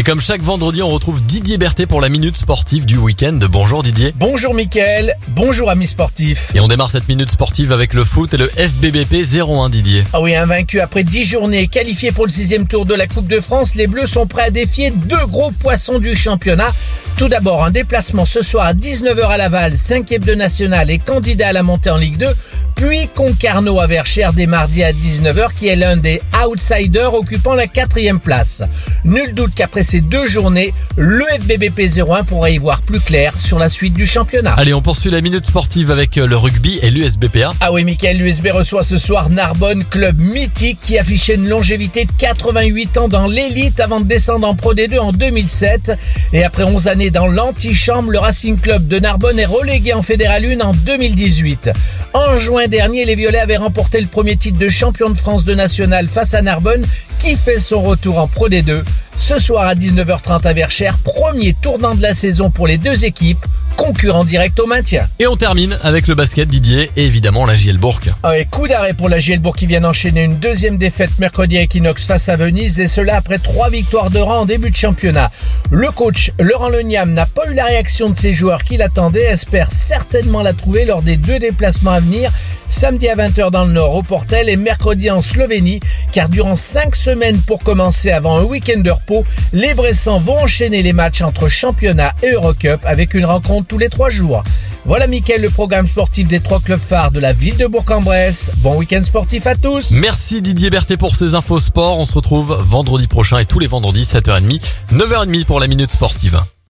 Et comme chaque vendredi, on retrouve Didier Berthet pour la minute sportive du week-end. Bonjour Didier. Bonjour Mickaël, bonjour amis sportifs. Et on démarre cette minute sportive avec le foot et le FBBP 01 Didier. Ah oui, invaincu après 10 journées, qualifiés pour le sixième tour de la Coupe de France, les Bleus sont prêts à défier deux gros poissons du championnat. Tout d'abord, un déplacement ce soir à 19h à Laval, 5e de national et candidat à la montée en Ligue 2. Puis Concarneau à Verchères dès mardi à 19h qui est l'un des outsiders occupant la quatrième place. Nul doute qu'après ces deux journées, le FBBP 01 pourrait y voir plus clair sur la suite du championnat. Allez, on poursuit la minute sportive avec le rugby et l'USBPA. Ah oui, Michael, l'USB reçoit ce soir Narbonne, club mythique qui affichait une longévité de 88 ans dans l'élite avant de descendre en Pro D2 en 2007. Et après 11 années dans l'antichambre, le Racing Club de Narbonne est relégué en Fédéral 1 en 2018. En juin dernier, les Violets avaient remporté le premier titre de champion de France de national face à Narbonne, qui fait son retour en Pro D2. Ce soir à 19h30 à Verchères, premier tournant de la saison pour les deux équipes, concurrents direct au maintien. Et on termine avec le basket Didier et évidemment la Gielbourg. Ah et coup d'arrêt pour la Gielbourg qui vient d'enchaîner une deuxième défaite mercredi à Equinox face à Venise et cela après trois victoires de rang en début de championnat. Le coach Laurent Leniam n'a pas eu la réaction de ses joueurs qu'il attendait, espère certainement la trouver lors des deux déplacements à venir samedi à 20h dans le nord au Portel et mercredi en Slovénie, car durant 5 semaines pour commencer avant un week-end de repos, les Bressans vont enchaîner les matchs entre championnat et Eurocup avec une rencontre tous les 3 jours. Voilà Mickaël, le programme sportif des trois clubs phares de la ville de Bourg-en-Bresse. Bon week-end sportif à tous Merci Didier Berthet pour ces infos sport. On se retrouve vendredi prochain et tous les vendredis 7h30, 9h30 pour la minute sportive.